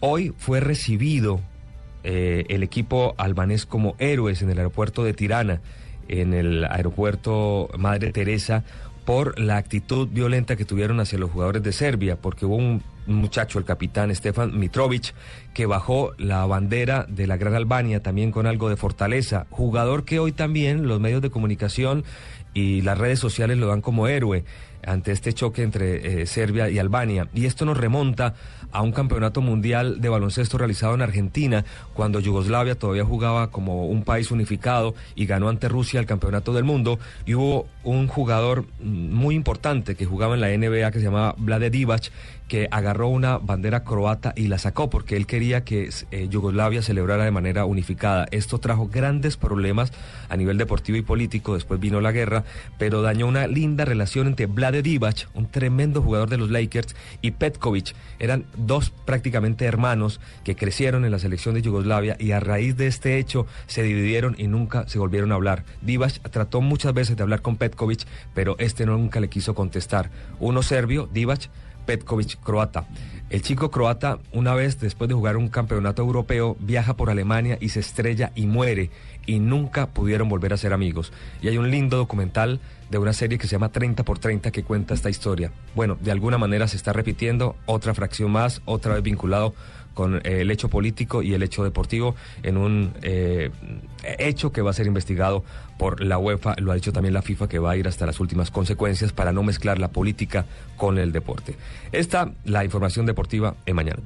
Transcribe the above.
Hoy fue recibido eh, el equipo albanés como héroes en el aeropuerto de Tirana, en el aeropuerto Madre Teresa, por la actitud violenta que tuvieron hacia los jugadores de Serbia, porque hubo un muchacho, el capitán Stefan Mitrovic, que bajó la bandera de la Gran Albania también con algo de fortaleza, jugador que hoy también los medios de comunicación y las redes sociales lo dan como héroe ante este choque entre eh, Serbia y Albania. Y esto nos remonta a un campeonato mundial de baloncesto realizado en Argentina, cuando Yugoslavia todavía jugaba como un país unificado y ganó ante Rusia el campeonato del mundo. Y hubo un jugador muy importante que jugaba en la NBA que se llamaba Vlade Divac, que agarró una bandera croata y la sacó porque él quería que eh, Yugoslavia celebrara de manera unificada. Esto trajo grandes problemas a nivel deportivo y político, después vino la guerra, pero dañó una linda relación entre Vlade Divac, un tremendo jugador de los Lakers, y Petkovic. Eran dos prácticamente hermanos que crecieron en la selección de Yugoslavia y a raíz de este hecho se dividieron y nunca se volvieron a hablar. Divac trató muchas veces de hablar con Petkovic, pero este nunca le quiso contestar. Uno serbio, Divac, Petkovic, croata. El chico croata, una vez después de jugar un campeonato europeo, viaja por Alemania y se estrella y muere. Y nunca pudieron volver a ser amigos. Y hay un lindo documental de una serie que se llama 30 por 30 que cuenta esta historia. Bueno, de alguna manera se está repitiendo otra fracción más, otra vez vinculado con eh, el hecho político y el hecho deportivo en un eh, hecho que va a ser investigado por la UEFA, lo ha dicho también la FIFA que va a ir hasta las últimas consecuencias para no mezclar la política con el deporte. Esta, la información deportiva en Mañana